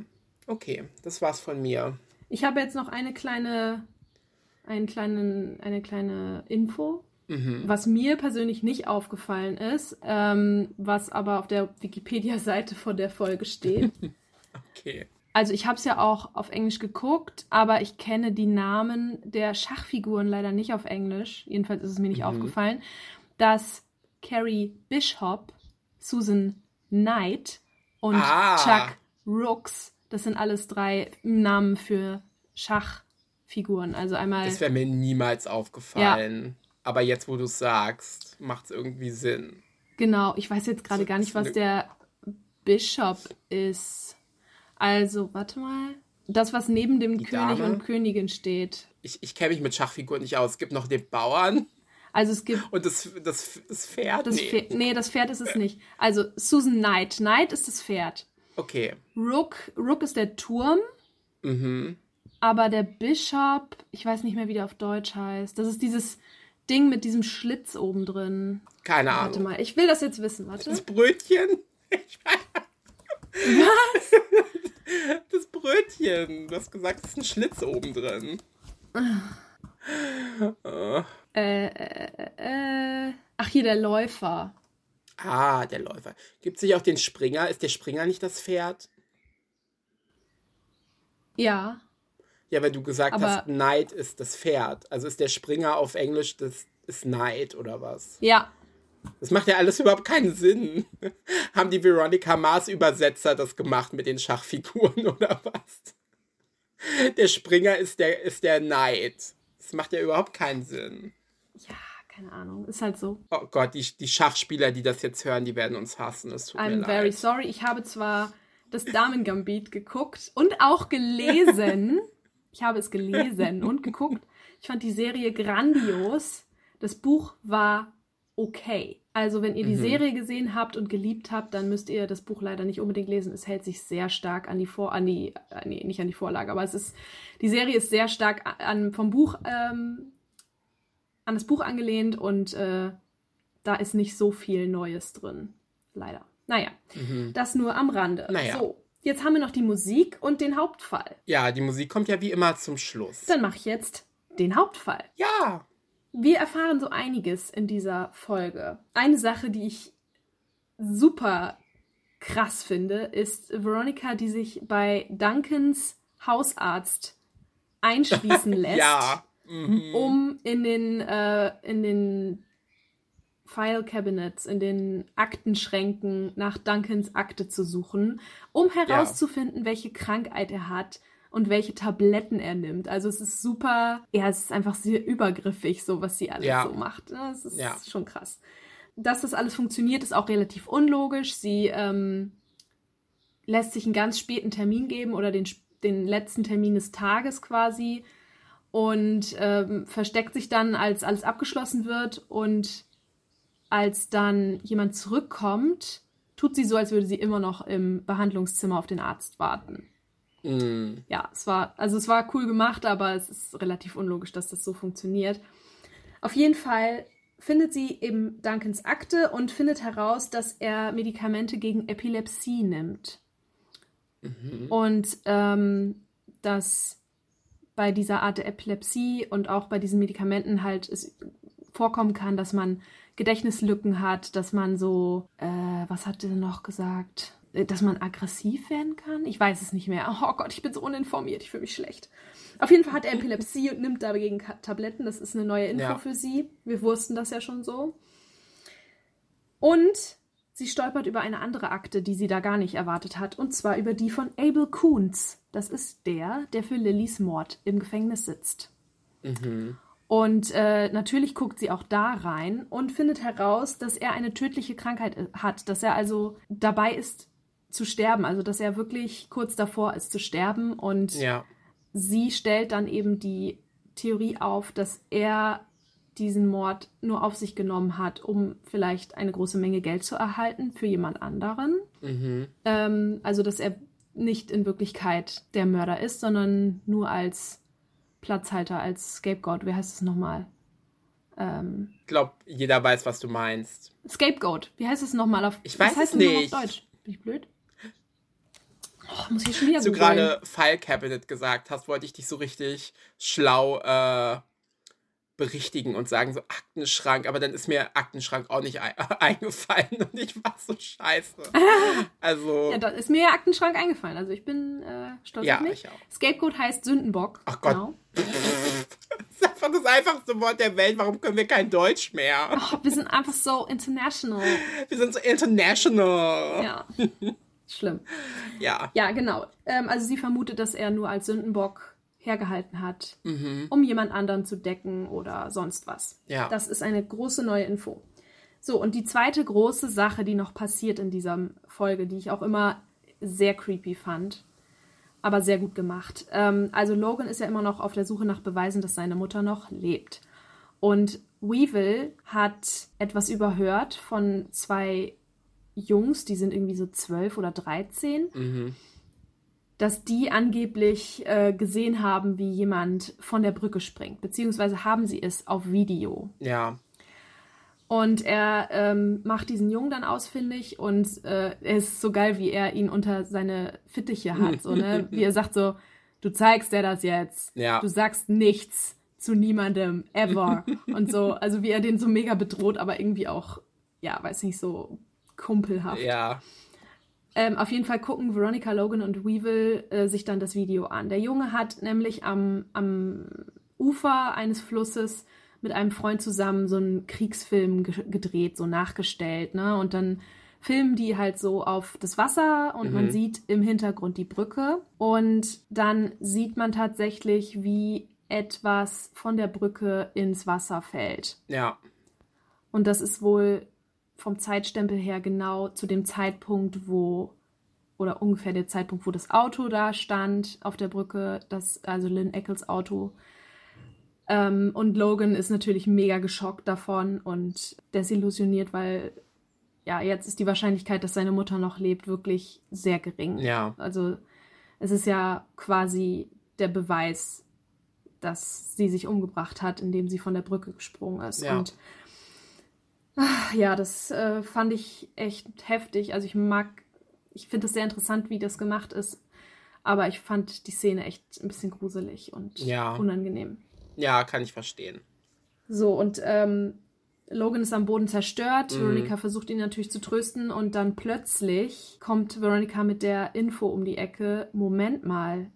okay, das war's von mir. Ich habe jetzt noch eine kleine, einen kleinen, eine kleine Info, Mhm. was mir persönlich nicht aufgefallen ist, ähm, was aber auf der Wikipedia-Seite von der Folge steht. Okay. Also ich habe es ja auch auf Englisch geguckt, aber ich kenne die Namen der Schachfiguren leider nicht auf Englisch. Jedenfalls ist es mir nicht Mhm. aufgefallen, dass Carrie Bishop, Susan Knight und Ah. Chuck Rooks, das sind alles drei Namen für Schachfiguren. Also einmal Das wäre mir niemals aufgefallen. Aber jetzt, wo du es sagst, macht es irgendwie Sinn. Genau, ich weiß jetzt gerade So- gar nicht, was der Bishop ist. Also, warte mal. Das, was neben dem Die König Dame? und Königin steht. Ich, ich kenne mich mit Schachfiguren nicht aus. Es gibt noch den Bauern Also es gibt und das, das, das Pferd. das nee. Pferd. Nee, das Pferd ist es nicht. Also Susan Knight. Knight ist das Pferd. Okay. Rook, Rook ist der Turm, Mhm. aber der Bishop, ich weiß nicht mehr, wie der auf Deutsch heißt. Das ist dieses Ding mit diesem Schlitz oben drin. Keine Warte Ahnung. mal, ich will das jetzt wissen. Warte. Das Brötchen? Was? Das Brötchen. Du hast gesagt, es ist ein Schlitz oben drin. Äh, Äh, äh, äh, äh. Ach, hier der Läufer. Ah, der Läufer. Gibt es nicht auch den Springer? Ist der Springer nicht das Pferd? Ja. Ja, weil du gesagt Aber- hast, Knight ist das Pferd. Also ist der Springer auf Englisch das ist Knight oder was? Ja. Das macht ja alles überhaupt keinen Sinn. Haben die Veronica Mars Übersetzer das gemacht mit den Schachfiguren oder was? Der Springer ist der ist der Knight. Das macht ja überhaupt keinen Sinn. Ja, keine Ahnung. Ist halt so. Oh Gott, die, die Schachspieler, die das jetzt hören, die werden uns hassen. Es tut mir I'm leid. very sorry. Ich habe zwar das Damen-Gambit geguckt und auch gelesen. Ich habe es gelesen und geguckt. Ich fand die Serie grandios. Das Buch war okay. Also, wenn ihr die Mhm. Serie gesehen habt und geliebt habt, dann müsst ihr das Buch leider nicht unbedingt lesen. Es hält sich sehr stark an die Vor, an die, äh, nee, nicht an die Vorlage, aber es ist, die Serie ist sehr stark an, vom Buch, ähm, an das Buch angelehnt und äh, da ist nicht so viel Neues drin. Leider. Naja, Mhm. das nur am Rande. Naja. So, jetzt haben wir noch die Musik und den Hauptfall. Ja, die Musik kommt ja wie immer zum Schluss. Dann mache ich jetzt den Hauptfall. ja. Wir erfahren so einiges in dieser Folge. Eine Sache, die ich super krass finde, ist Veronica, die sich bei Duncans Hausarzt einschließen lässt, Ja. Mhm. um in den, äh, in den File Cabinets, in den Aktenschränken nach Duncans Akte zu suchen, um herauszufinden, welche Krankheit er hat und welche Tabletten er nimmt. Also es ist super, ja, es ist einfach sehr übergriffig, so was sie alles Ja. so macht. ne? Es ist Ja. schon krass. Dass das alles funktioniert, ist auch relativ unlogisch. Sie ähm, lässt sich einen ganz späten Termin geben oder den, den letzten Termin des Tages quasi und ähm, versteckt sich dann, als alles abgeschlossen wird und als dann jemand zurückkommt, tut sie so, als würde sie immer noch im Behandlungszimmer auf den Arzt warten. Mhm. Ja, es war, also es war cool gemacht, aber es ist relativ unlogisch, dass das so funktioniert. Auf jeden Fall findet sie eben Duncans Akte und findet heraus, dass er Medikamente gegen Epilepsie nimmt. Mhm. Und ähm, dass bei dieser Art der Epilepsie und auch bei diesen Medikamenten halt es vorkommen kann, dass man Gedächtnislücken hat, dass man so, äh, was hat er noch gesagt? Äh, Dass man aggressiv werden kann? Ich weiß es nicht mehr. Oh Gott, ich bin so uninformiert, ich fühle mich schlecht. Auf jeden Fall hat er Epilepsie und nimmt dagegen Tabletten. Das ist eine neue Info Ja. für sie. Wir wussten das ja schon so. Und sie stolpert über eine andere Akte, die sie da gar nicht erwartet hat, und zwar über die von Abel Coons. Das ist der, der für Lillys Mord im Gefängnis sitzt. Mhm. Und äh, natürlich guckt sie auch da rein und findet heraus, dass er eine tödliche Krankheit äh, hat, dass er also dabei ist zu sterben, also dass er wirklich kurz davor ist zu sterben und Ja. sie stellt dann eben die Theorie auf, dass er diesen Mord nur auf sich genommen hat, um vielleicht eine große Menge Geld zu erhalten für jemand anderen. Mhm. Ähm, also, dass er nicht in Wirklichkeit der Mörder ist, sondern nur als Platzhalter, als Scapegoat. Wie heißt es nochmal? Ähm, Ich glaube, jeder weiß, was du meinst. Scapegoat. Wie heißt es nochmal auf Ich was weiß es nicht. auf Deutsch? Bin ich blöd? Oh, muss ich schon wieder Als du gerade File Cabinet gesagt hast, wollte ich dich so richtig schlau äh, berichtigen und sagen, so Aktenschrank, aber dann ist mir Aktenschrank auch nicht ei eingefallen und ich war so scheiße. Also, Ja, da ist mir ja Aktenschrank eingefallen. Also ich bin äh, stolz ja, auf mich. ich auch. Scapegoat heißt Sündenbock. Ach Gott. Genau. Das ist einfach das einfachste Wort der Welt. Warum können wir kein Deutsch mehr? Oh, wir sind einfach so international. Wir sind so international. Ja. Schlimm. Ja. Ja, genau. Ähm, also sie vermutet, dass er nur als Sündenbock hergehalten hat, Mhm. um jemand anderen zu decken oder sonst was. Ja. Das ist eine große neue Info. So, und die zweite große Sache, die noch passiert in dieser Folge, die ich auch immer sehr creepy fand, aber sehr gut gemacht. Ähm, also Logan ist ja immer noch auf der Suche nach Beweisen, dass seine Mutter noch lebt. Und Weevil hat etwas überhört von zwei Jungs, die sind irgendwie so zwölf oder dreizehn, Mhm. Dass die angeblich äh, gesehen haben, wie jemand von der Brücke springt, beziehungsweise haben sie es auf Video. Ja. Und er ähm, macht diesen Jungen dann ausfindig und äh, er ist so geil, wie er ihn unter seine Fittiche hat. So, ne? Wie er sagt so, du zeigst dir das jetzt. Ja. Du sagst nichts zu niemandem, ever. und so, also wie er den so mega bedroht, aber irgendwie auch, ja, weiß nicht, so kumpelhaft. Ja. Ähm, auf jeden Fall gucken Veronica Logan und Weevil äh, sich dann das Video an. Der Junge hat nämlich am, am Ufer eines Flusses mit einem Freund zusammen so einen Kriegsfilm ge gedreht, so nachgestellt, ne? Und dann filmen die halt so auf das Wasser und Mhm. man sieht im Hintergrund die Brücke. Und dann sieht man tatsächlich, wie etwas von der Brücke ins Wasser fällt. Ja. Und das ist wohl vom Zeitstempel her genau zu dem Zeitpunkt, wo, oder ungefähr der Zeitpunkt, wo das Auto da stand auf der Brücke, das, also Lynn Eccles Auto. Ähm, und Logan ist natürlich mega geschockt davon und desillusioniert, weil ja, jetzt ist die Wahrscheinlichkeit, dass seine Mutter noch lebt, wirklich sehr gering. Ja. Also es ist ja quasi der Beweis, dass sie sich umgebracht hat, indem sie von der Brücke gesprungen ist. Ja. Und ah, ja, das äh, fand ich echt heftig. Also ich mag, ich finde es sehr interessant, wie das gemacht ist. Aber ich fand die Szene echt ein bisschen gruselig und Ja. unangenehm. Ja, kann ich verstehen. So, und ähm, Logan ist am Boden zerstört. Mhm. Veronica versucht ihn natürlich zu trösten und dann plötzlich kommt Veronica mit der Info um die Ecke. Moment mal,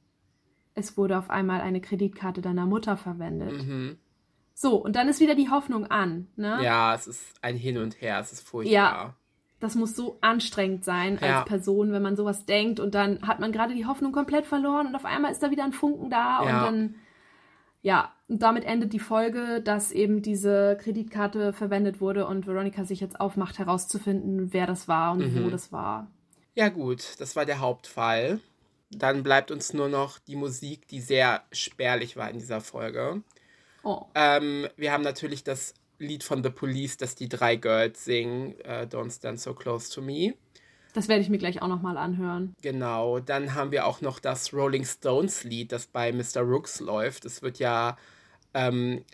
es wurde auf einmal eine Kreditkarte deiner Mutter verwendet. Mhm. So, und dann ist wieder die Hoffnung an. Ne? Ja, es ist ein Hin und Her, es ist furchtbar. Ja. Das muss so anstrengend sein als Ja. Person, wenn man sowas denkt und dann hat man gerade die Hoffnung komplett verloren und auf einmal ist da wieder ein Funken da und Ja. dann, ja, und damit endet die Folge, dass eben diese Kreditkarte verwendet wurde und Veronica sich jetzt aufmacht, herauszufinden, wer das war und Mhm. wo das war. Ja, gut, das war der Hauptfall. Dann bleibt uns nur noch die Musik, die sehr spärlich war in dieser Folge. Oh. Ähm, wir haben natürlich das Lied von The Police, das die drei Girls singen, äh, Don't Stand So Close to Me. Das werde ich mir gleich auch nochmal anhören. Genau, dann haben wir auch noch das Rolling Stones Lied, das bei Mr. Rooks läuft. Es wird ja ähm,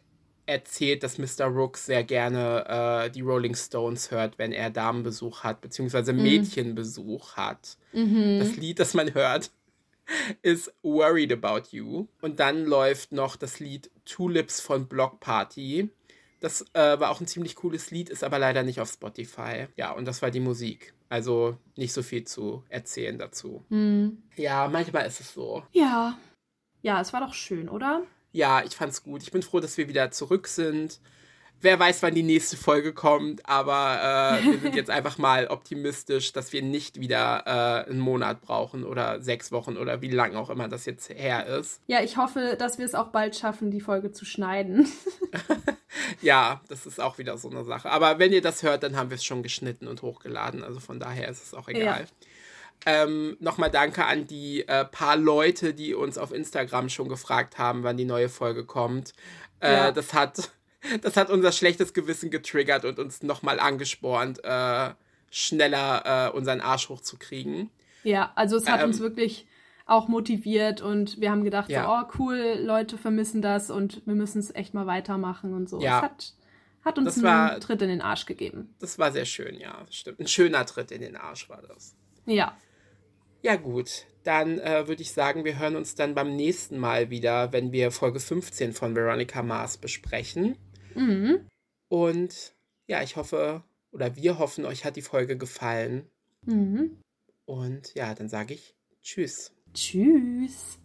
erzählt, dass Mr. Rooks sehr gerne äh, die Rolling Stones hört, wenn er Damenbesuch hat, beziehungsweise Mädchenbesuch hat. Das Lied, das man hört, ist Worried About You. Und dann läuft noch das Lied Tulips von Block Party. Das äh, war auch ein ziemlich cooles Lied, ist aber leider nicht auf Spotify. Ja, und das war die Musik. Also nicht so viel zu erzählen dazu. Hm. Ja, manchmal ist es so. Ja. Ja, es war doch schön, oder? Ja, ich fand's gut. Ich bin froh, dass wir wieder zurück sind. Wer weiß, wann die nächste Folge kommt, aber äh, wir sind jetzt einfach mal optimistisch, dass wir nicht wieder äh, einen Monat brauchen oder sechs Wochen oder wie lang auch immer das jetzt her ist. Ja, ich hoffe, dass wir es auch bald schaffen, die Folge zu schneiden. Ja, das ist auch wieder so eine Sache. Aber wenn ihr das hört, dann haben wir es schon geschnitten und hochgeladen. Also von daher ist es auch egal. Ähm, Nochmal danke an die äh, paar Leute, die uns auf Instagram schon gefragt haben, wann die neue Folge kommt. Äh, Ja. das, hat, das hat unser schlechtes Gewissen getriggert und uns nochmal angespornt, äh, schneller äh, unseren Arsch hochzukriegen. Ja, also es hat Ähm, uns wirklich auch motiviert und wir haben gedacht, Ja. so, oh cool, Leute vermissen das und wir müssen es echt mal weitermachen und so. Ja. Es hat, hat uns Das einen war- Tritt in den Arsch gegeben. Das war sehr schön, ja, stimmt. Ein schöner Tritt in den Arsch war das. Ja. Ja gut, dann äh, würde ich sagen, wir hören uns dann beim nächsten Mal wieder, wenn wir Folge 15 von Veronica Mars besprechen. Mhm. Und ja, ich hoffe, oder wir hoffen, euch hat die Folge gefallen. Mhm. Und ja, dann sage ich Tschüss. Tschüss.